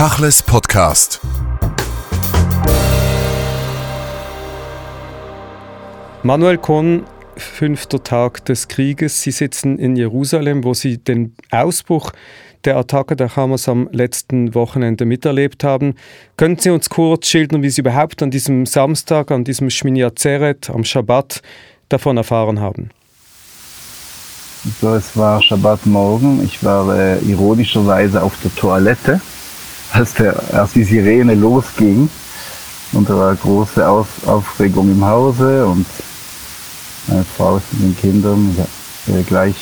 Tachles Podcast. Manuel Kohn, fünfter Tag des Krieges. Sie sitzen in Jerusalem, wo Sie den Ausbruch der Attacke der Hamas am letzten Wochenende miterlebt haben. Könnten Sie uns kurz schildern, wie Sie überhaupt an diesem Samstag, an diesem Shmini Atzeret, am Schabbat, davon erfahren haben? So, es war Schabbatmorgen. Ich war äh, ironischerweise auf der Toilette, als, der, als die Sirene losging. Und da war große Aus Aufregung im Hause und meine Frau ist mit den Kindern äh, gleich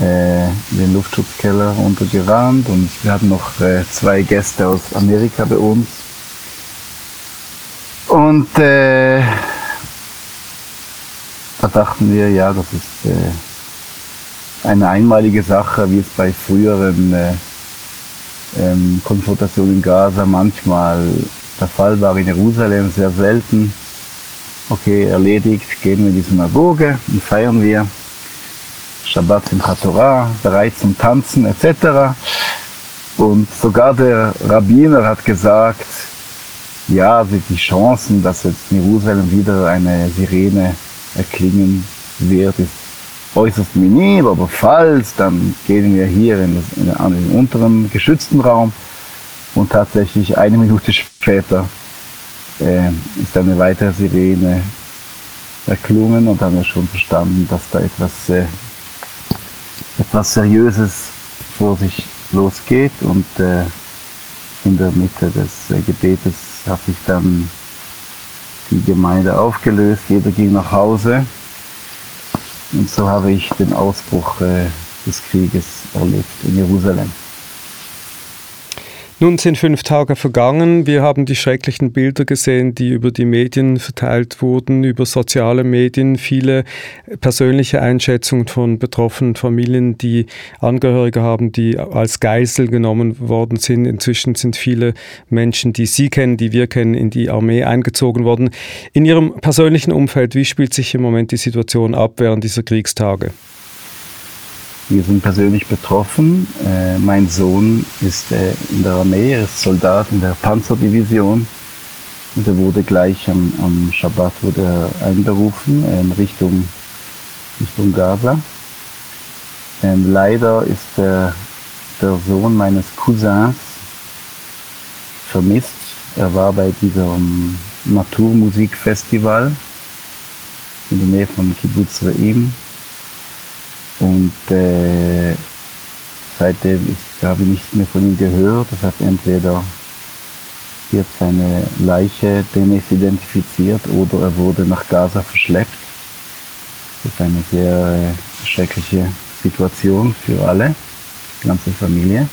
äh, in den Luftschutzkeller runtergerannt und wir hatten noch äh, zwei Gäste aus Amerika bei uns. Und äh, da dachten wir, ja, das ist äh, eine einmalige Sache, wie es bei früheren äh, ähm, Konfrontationen in Gaza manchmal der Fall war in Jerusalem, sehr selten. Okay, erledigt, gehen wir in die Synagoge und feiern wir Shabbat im Torah, bereit zum Tanzen etc. Und sogar der Rabbiner hat gesagt, ja, die Chancen, dass jetzt in Jerusalem wieder eine Sirene erklingen wird, ist äußerst minim, aber falls, dann gehen wir hier in, das, in den unteren geschützten Raum. Und tatsächlich eine Minute später äh, ist eine weitere Sirene erklungen und haben wir schon verstanden, dass da etwas, äh, etwas Seriöses vor sich losgeht. Und äh, in der Mitte des äh, Gebetes hat sich dann die Gemeinde aufgelöst, jeder ging nach Hause. Und so habe ich den Ausbruch äh, des Krieges erlebt in Jerusalem. Nun sind fünf Tage vergangen. Wir haben die schrecklichen Bilder gesehen, die über die Medien verteilt wurden, über soziale Medien, viele persönliche Einschätzungen von betroffenen Familien, die Angehörige haben, die als Geisel genommen worden sind. Inzwischen sind viele Menschen, die Sie kennen, die wir kennen, in die Armee eingezogen worden. In Ihrem persönlichen Umfeld, wie spielt sich im Moment die Situation ab während dieser Kriegstage? Wir sind persönlich betroffen. Äh, mein Sohn ist äh, in der Armee, er ist Soldat in der Panzerdivision. Und er wurde gleich am, am Schabbat wurde er einberufen äh, in Richtung, Richtung Gaza. Ähm, leider ist der, der Sohn meines Cousins vermisst. Er war bei diesem Naturmusikfestival in der Nähe von Kibbutz Reim und äh, seitdem ich, habe ich nichts mehr von ihm gehört. Das heißt, entweder wird seine Leiche demnächst identifiziert oder er wurde nach Gaza verschleppt. Das ist eine sehr äh, schreckliche Situation für alle, die ganze Familie.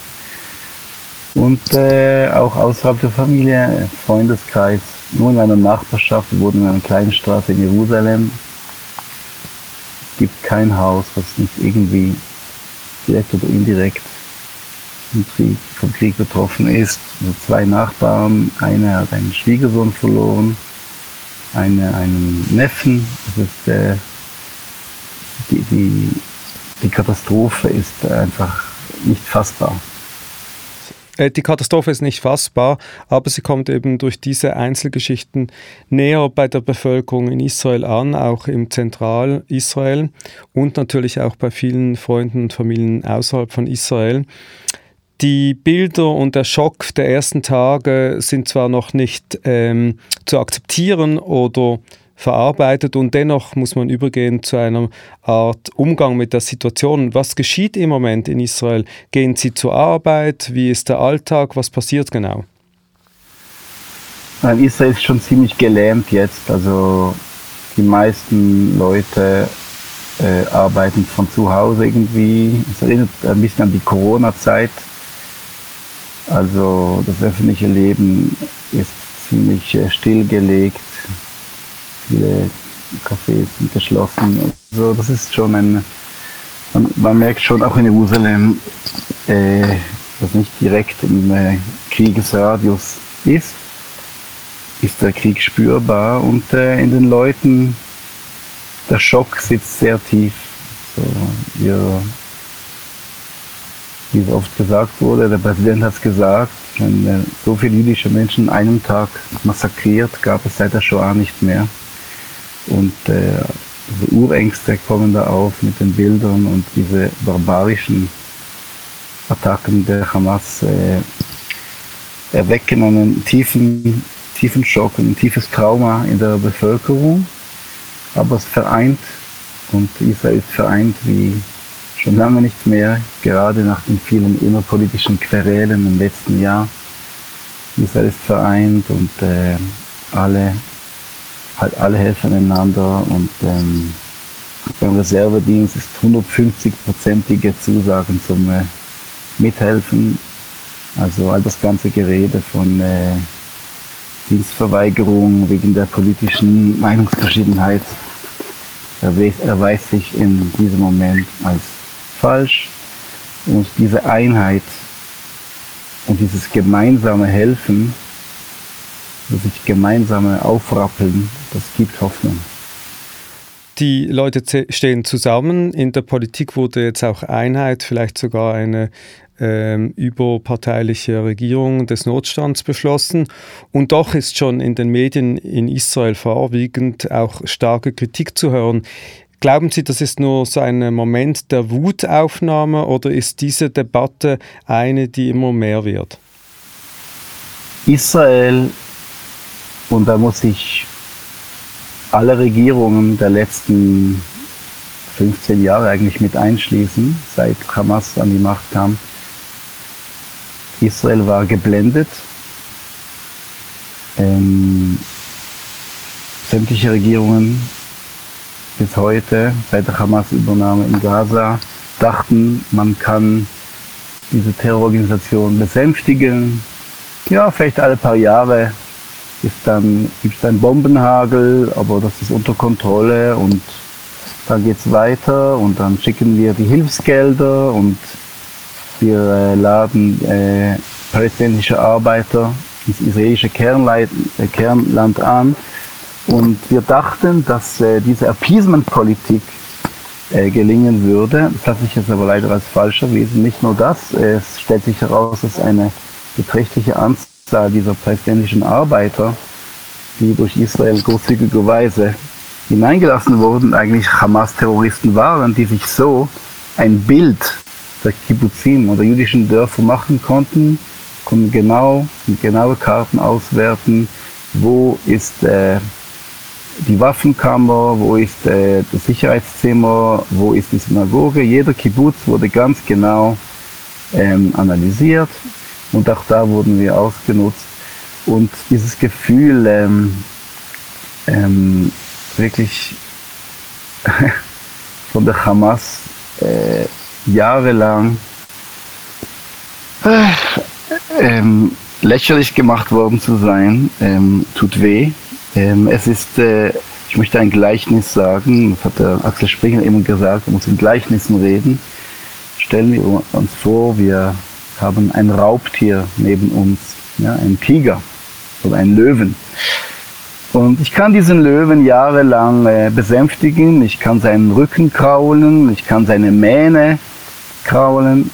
Und äh, auch außerhalb der Familie, Freundeskreis, nur in einer Nachbarschaft, wohnen in einer kleinen Straße in Jerusalem, gibt kein Haus, was nicht irgendwie direkt oder indirekt vom Krieg, vom Krieg betroffen ist. Also zwei Nachbarn, einer hat einen Schwiegersohn verloren, eine einen Neffen. Das ist, äh, die, die, die Katastrophe ist einfach nicht fassbar. Äh, die Katastrophe ist nicht fassbar, aber sie kommt eben durch diese Einzelgeschichten näher bei der Bevölkerung in Israel an, auch im Zentral-Israel und natürlich auch bei vielen Freunden und Familien außerhalb von Israel. Die Bilder und der Schock der ersten Tage sind zwar noch nicht ähm, zu akzeptieren oder verarbeitet und dennoch muss man übergehen zu einer Art Umgang mit der Situation. Was geschieht im Moment in Israel? Gehen Sie zur Arbeit? Wie ist der Alltag? Was passiert genau? Nein, Israel ist schon ziemlich gelähmt jetzt. Also die meisten Leute äh, arbeiten von zu Hause irgendwie. Es erinnert ein bisschen an die Corona-Zeit. Also das öffentliche Leben ist ziemlich äh, stillgelegt viele Cafés sind geschlossen. Also das ist schon ein, man, man merkt schon auch in Jerusalem, äh, dass nicht direkt im äh, Kriegesradius ist, ist der Krieg spürbar und äh, in den Leuten, der Schock sitzt sehr tief. So, wir wie es oft gesagt wurde, der Präsident hat es gesagt, wenn so viele jüdische Menschen in einem Tag massakriert, gab es seit der Shoah nicht mehr. Und äh, diese Urängste kommen da auf mit den Bildern und diese barbarischen Attacken der Hamas äh, erwecken einen tiefen, tiefen Schock, ein tiefes Trauma in der Bevölkerung. Aber es vereint und Israel ist vereint wie schon lange nicht mehr, gerade nach den vielen innerpolitischen Querelen im letzten Jahr. Israel ist vereint und äh, alle, halt alle helfen einander und ähm, beim Reservedienst ist 150-prozentige Zusagen zum äh, Mithelfen. Also all das ganze Gerede von äh, Dienstverweigerung wegen der politischen Meinungsverschiedenheit erweist sich in diesem Moment als falsch. Und diese Einheit und dieses gemeinsame Helfen, sich gemeinsame Aufrappeln, das gibt Hoffnung. Die Leute stehen zusammen. In der Politik wurde jetzt auch Einheit, vielleicht sogar eine ähm, überparteiliche Regierung des Notstands beschlossen. Und doch ist schon in den Medien in Israel vorwiegend auch starke Kritik zu hören. Glauben Sie, das ist nur so ein Moment der Wutaufnahme oder ist diese Debatte eine, die immer mehr wird? Israel, und da muss ich alle Regierungen der letzten 15 Jahre eigentlich mit einschließen, seit Hamas an die Macht kam, Israel war geblendet. Ähm, sämtliche Regierungen bis heute, seit der Hamas-Übernahme in Gaza, dachten, man kann diese Terrororganisation besänftigen. Ja, vielleicht alle paar Jahre ist dann, gibt es einen Bombenhagel, aber das ist unter Kontrolle und dann geht es weiter und dann schicken wir die Hilfsgelder und wir äh, laden äh, palästinensische Arbeiter ins israelische Kernleid, äh, Kernland an. Und wir dachten, dass äh, diese Appeasement-Politik äh, gelingen würde. Das hat sich jetzt aber leider als falsch erwiesen. Nicht nur das, es stellt sich heraus, dass eine beträchtliche Anzahl dieser palästinensischen Arbeiter, die durch Israel großzügigerweise hineingelassen wurden, eigentlich Hamas-Terroristen waren, die sich so ein Bild der Kibbuzim oder jüdischen Dörfer machen konnten, konnten genau genaue Karten auswerten, wo ist äh, die Waffenkammer, wo ist äh, das Sicherheitszimmer, wo ist die Synagoge. Jeder Kibbutz wurde ganz genau ähm, analysiert und auch da wurden wir ausgenutzt. Und dieses Gefühl, ähm, ähm, wirklich von der Hamas äh, jahrelang äh, ähm, lächerlich gemacht worden zu sein, ähm, tut weh. Ähm, es ist, äh, ich möchte ein Gleichnis sagen, das hat der Axel Springer immer gesagt, man muss in Gleichnissen reden. Stellen wir uns vor, wir haben ein Raubtier neben uns, ja, einen Tiger oder einen Löwen. Und ich kann diesen Löwen jahrelang äh, besänftigen, ich kann seinen Rücken kraulen, ich kann seine Mähne kraulen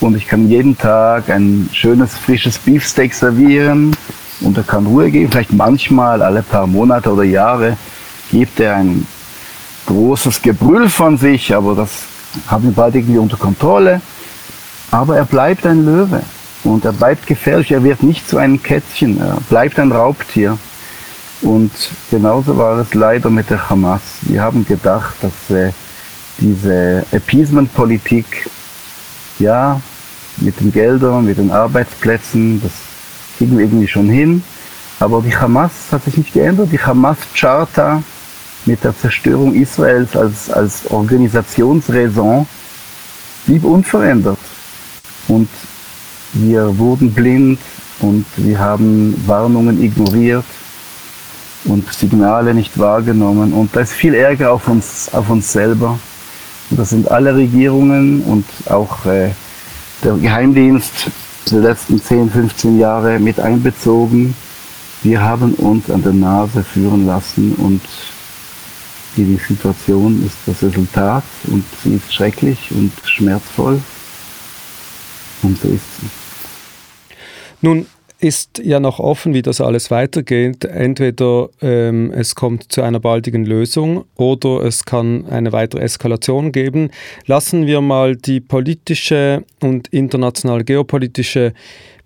und ich kann jeden Tag ein schönes frisches Beefsteak servieren und er kann Ruhe geben. Vielleicht manchmal alle paar Monate oder Jahre gibt er ein großes Gebrüll von sich, aber das haben wir bald irgendwie unter Kontrolle. Aber er bleibt ein Löwe und er bleibt gefährlich. Er wird nicht zu einem Kätzchen, er bleibt ein Raubtier. Und genauso war es leider mit der Hamas. Wir haben gedacht, dass äh, diese Appeasement-Politik, ja, mit den Geldern, mit den Arbeitsplätzen, das kriegen wir irgendwie schon hin. Aber die Hamas hat sich nicht geändert. Die Hamas-Charta mit der Zerstörung Israels als, als Organisationsraison blieb unverändert. Und wir wurden blind und wir haben Warnungen ignoriert und Signale nicht wahrgenommen. Und da ist viel Ärger auf uns, auf uns selber. Und das sind alle Regierungen und auch äh, der Geheimdienst der letzten 10, 15 Jahre mit einbezogen. Wir haben uns an der Nase führen lassen und die Situation ist das Resultat und sie ist schrecklich und schmerzvoll. Sie. Nun ist ja noch offen, wie das alles weitergeht. Entweder ähm, es kommt zu einer baldigen Lösung oder es kann eine weitere Eskalation geben. Lassen wir mal die politische und internationale geopolitische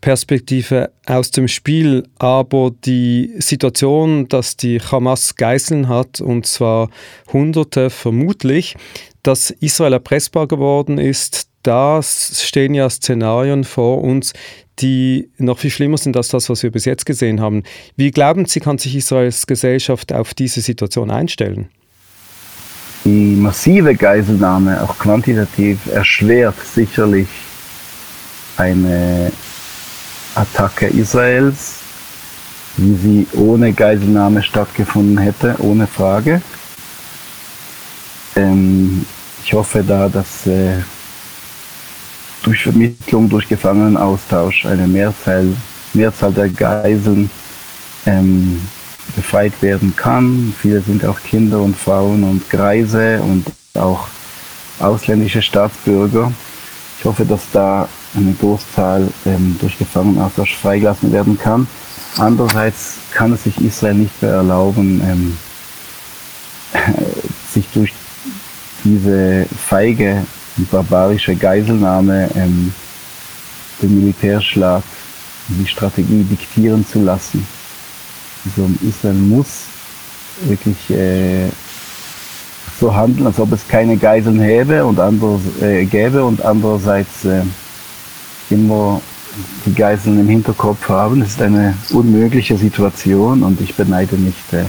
Perspektive aus dem Spiel, aber die Situation, dass die Hamas Geiseln hat, und zwar Hunderte vermutlich, dass Israel erpressbar geworden ist, da stehen ja Szenarien vor uns, die noch viel schlimmer sind als das, was wir bis jetzt gesehen haben. Wie glauben Sie, kann sich Israels Gesellschaft auf diese Situation einstellen? Die massive Geiselnahme, auch quantitativ, erschwert sicherlich eine Attacke Israels, wie sie ohne Geiselnahme stattgefunden hätte, ohne Frage. Ähm, ich hoffe da, dass äh, durch Vermittlung, durch Gefangenenaustausch eine Mehrzahl, Mehrzahl der Geiseln ähm, befreit werden kann. Viele sind auch Kinder und Frauen und Greise und auch ausländische Staatsbürger. Ich hoffe, dass da eine Großzahl ähm, durch Gefangenenaustausch freigelassen werden kann. Andererseits kann es sich Israel nicht mehr erlauben, ähm, sich durch diese feige barbarische Geiselnahme, ähm, den Militärschlag, die Strategie diktieren zu lassen. Also Israel muss wirklich äh, so handeln, als ob es keine Geiseln häbe und anders, äh, gäbe und andererseits äh, immer die Geiseln im Hinterkopf haben. Das ist eine unmögliche Situation und ich beneide nicht äh,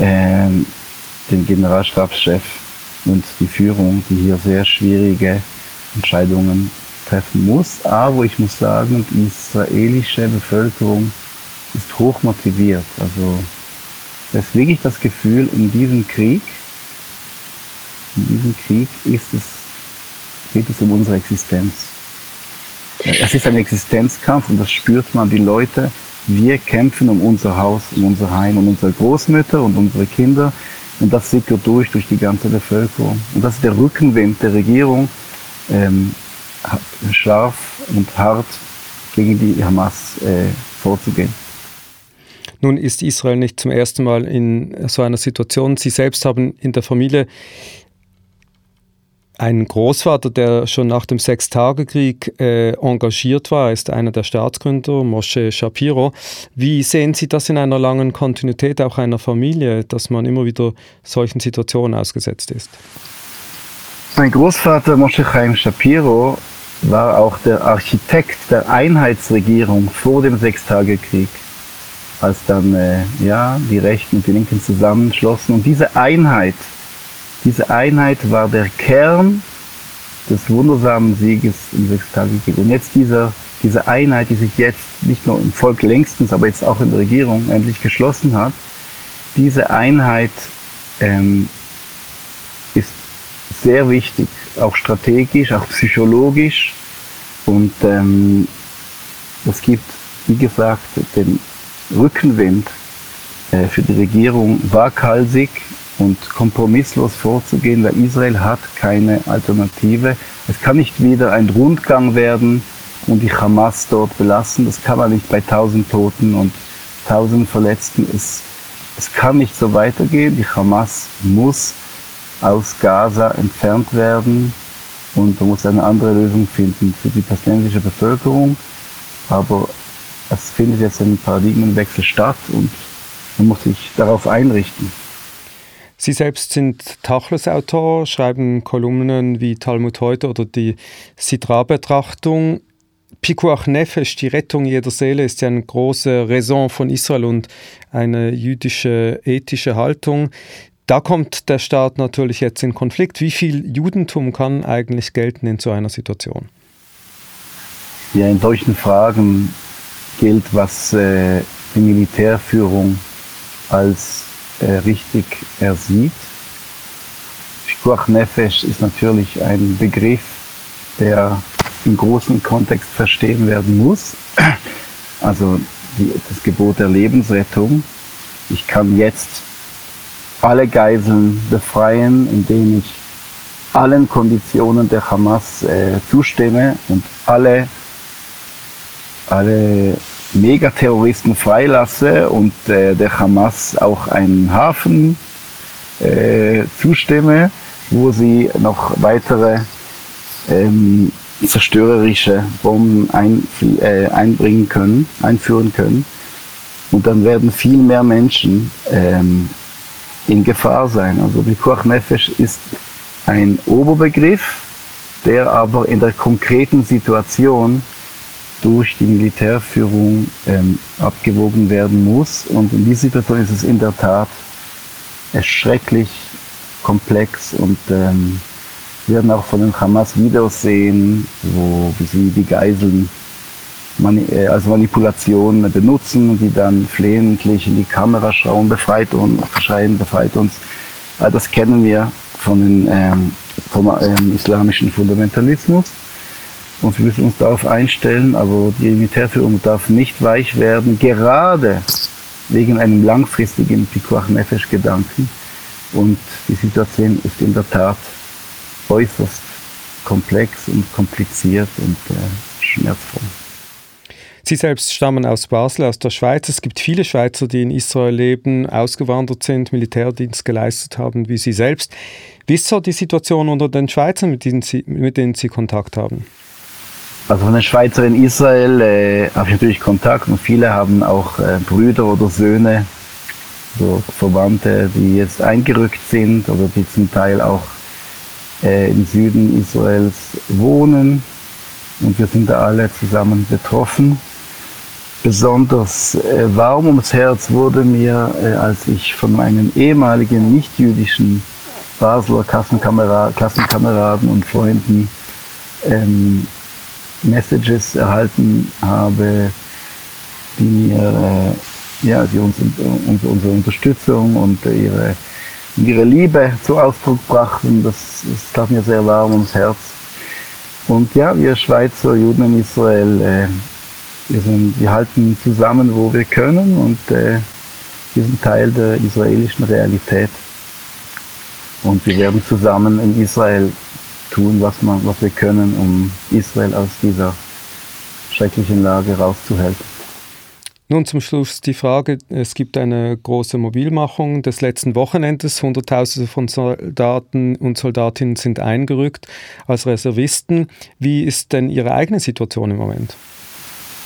äh, den Generalstabschef und die Führung, die hier sehr schwierige Entscheidungen treffen muss. Aber ich muss sagen, die israelische Bevölkerung ist hoch motiviert. Also ist wirklich das Gefühl, in diesem Krieg, in diesem Krieg ist es, geht es um unsere Existenz. Es ist ein Existenzkampf und das spürt man, die Leute, wir kämpfen um unser Haus, um unser Heim, um unsere Großmütter und unsere Kinder. Und das sickert durch, durch die ganze Bevölkerung. Und das ist der Rückenwind der Regierung, ähm, scharf und hart gegen die Hamas äh, vorzugehen. Nun ist Israel nicht zum ersten Mal in so einer Situation. Sie selbst haben in der Familie einen Großvater, der schon nach dem Sechstagekrieg äh, engagiert war. Ist einer der Staatsgründer, Moshe Shapiro. Wie sehen Sie das in einer langen Kontinuität auch einer Familie, dass man immer wieder solchen Situationen ausgesetzt ist? Mein Großvater Moshe Chaim Shapiro war auch der Architekt der Einheitsregierung vor dem Sechstagekrieg, als dann äh, ja, die Rechten und die Linken zusammenschlossen. Und diese Einheit, diese Einheit war der Kern des wundersamen Sieges im Sechstagekrieg. Und jetzt dieser, diese Einheit, die sich jetzt nicht nur im Volk längstens, aber jetzt auch in der Regierung endlich geschlossen hat, diese Einheit ähm, ist sehr wichtig, auch strategisch, auch psychologisch. Und ähm, es gibt, wie gesagt, den Rückenwind äh, für die Regierung waghalsig und kompromisslos vorzugehen, weil Israel hat keine Alternative. Es kann nicht wieder ein Rundgang werden und die Hamas dort belassen. Das kann man nicht bei tausend Toten und tausend Verletzten. Es, es kann nicht so weitergehen. Die Hamas muss aus Gaza entfernt werden und man muss eine andere Lösung finden für die palästinensische Bevölkerung. Aber es findet jetzt ein Paradigmenwechsel statt und man muss sich darauf einrichten. Sie selbst sind Tachles-Autor, schreiben Kolumnen wie Talmud heute oder die Sidra-Betrachtung. Pikuach Nefesh, die Rettung jeder Seele, ist ja eine große Raison von Israel und eine jüdische ethische Haltung. Da kommt der Staat natürlich jetzt in Konflikt. Wie viel Judentum kann eigentlich gelten in so einer Situation? Ja, in solchen Fragen gilt, was äh, die Militärführung als äh, richtig ersieht. Shkuach Nefesh ist natürlich ein Begriff, der im großen Kontext verstehen werden muss. Also die, das Gebot der Lebensrettung. Ich kann jetzt alle Geiseln befreien, indem ich allen Konditionen der Hamas äh, zustimme und alle, alle Megaterroristen freilasse und äh, der Hamas auch einen Hafen äh, zustimme, wo sie noch weitere ähm, zerstörerische Bomben ein, äh, einbringen können, einführen können. Und dann werden viel mehr Menschen ähm, in Gefahr sein. Also Pikuach Nefesh ist ein Oberbegriff, der aber in der konkreten Situation durch die Militärführung ähm, abgewogen werden muss. Und in dieser Situation ist es in der Tat erschrecklich komplex und ähm, wir werden auch von den Hamas Videos sehen, wo sie die Geiseln mani äh, als Manipulation benutzen, die dann flehentlich in die Kamera schauen, befreit uns, schreien, befreit uns. Das kennen wir von den, ähm, vom ähm, islamischen Fundamentalismus. Und wir müssen uns darauf einstellen, aber die Militärführung darf nicht weich werden, gerade wegen einem langfristigen Pikuach Nefesh Gedanken. Und die Situation ist in der Tat äußerst komplex und kompliziert und äh, schmerzvoll. Sie selbst stammen aus Basel, aus der Schweiz. Es gibt viele Schweizer, die in Israel leben, ausgewandert sind, Militärdienst geleistet haben, wie Sie selbst. Wie ist so die Situation unter den Schweizern, mit denen Sie, mit denen Sie Kontakt haben? Also von den Schweizern in Israel äh, habe ich natürlich Kontakt und viele haben auch äh, Brüder oder Söhne, so Verwandte, die jetzt eingerückt sind oder die zum Teil auch äh, im Süden Israels wohnen. Und wir sind da alle zusammen betroffen. Besonders äh, warm ums Herz wurde mir, äh, als ich von meinen ehemaligen nicht-jüdischen Basler Klassenkameraden, Klassenkameraden und Freunden ähm, Messages erhalten habe, die mir äh, ja, die uns, uns, unsere Unterstützung und ihre, ihre Liebe zu Ausdruck brachten. Das, das tat mir sehr warm ums Herz. Und ja, wir Schweizer Juden in Israel, äh, wir, sind, wir halten zusammen, wo wir können und äh, wir sind Teil der israelischen Realität. Und wir werden zusammen in Israel tun, was, man, was wir können, um Israel aus dieser schrecklichen Lage rauszuhelfen. Nun zum Schluss die Frage, es gibt eine große Mobilmachung des letzten Wochenendes. Hunderttausende von Soldaten und Soldatinnen sind eingerückt als Reservisten. Wie ist denn Ihre eigene Situation im Moment?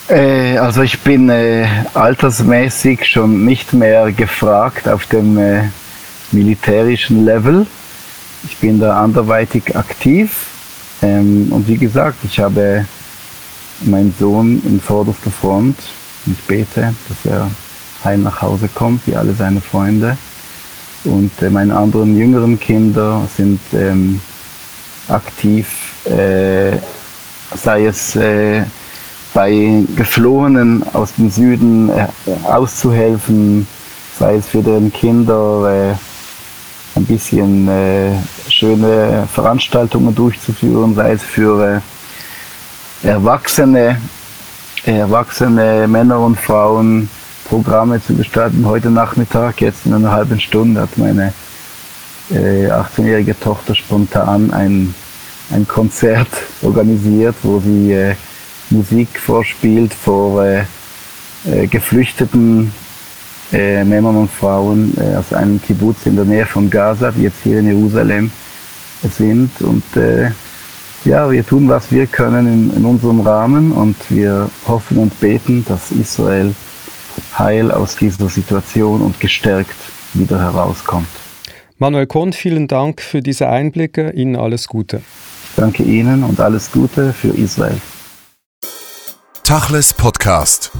Äh, also ich bin äh, altersmäßig schon nicht mehr gefragt auf dem äh, militärischen Level. Ich bin da anderweitig aktiv. Ähm, und wie gesagt, ich habe meinen Sohn in vorderster Front ich bete, dass er heim nach Hause kommt, wie alle seine Freunde. Und äh, meine anderen jüngeren Kinder sind ähm, aktiv, äh, sei es äh, bei Geflohenen aus dem Süden äh, auszuhelfen, sei es für deren Kinder äh, ein bisschen äh, schöne Veranstaltungen durchzuführen, sei es für Erwachsene erwachsene Männer und Frauen Programme zu gestalten. Heute Nachmittag, jetzt in einer halben Stunde, hat meine äh, 18-jährige Tochter spontan ein, ein Konzert organisiert, wo sie äh, Musik vorspielt vor äh, äh geflüchteten äh, Männern und Frauen äh, aus einem Kibbutz in der Nähe von Gaza, die jetzt hier in Jerusalem sind. Und ja, wir tun, was wir können in, in unserem Rahmen und wir hoffen und beten, dass Israel heil aus dieser Situation und gestärkt wieder herauskommt. Manuel Kohn, vielen Dank für diese Einblicke. Ihnen alles Gute. Ich danke Ihnen und alles Gute für Israel. Tachles Podcast.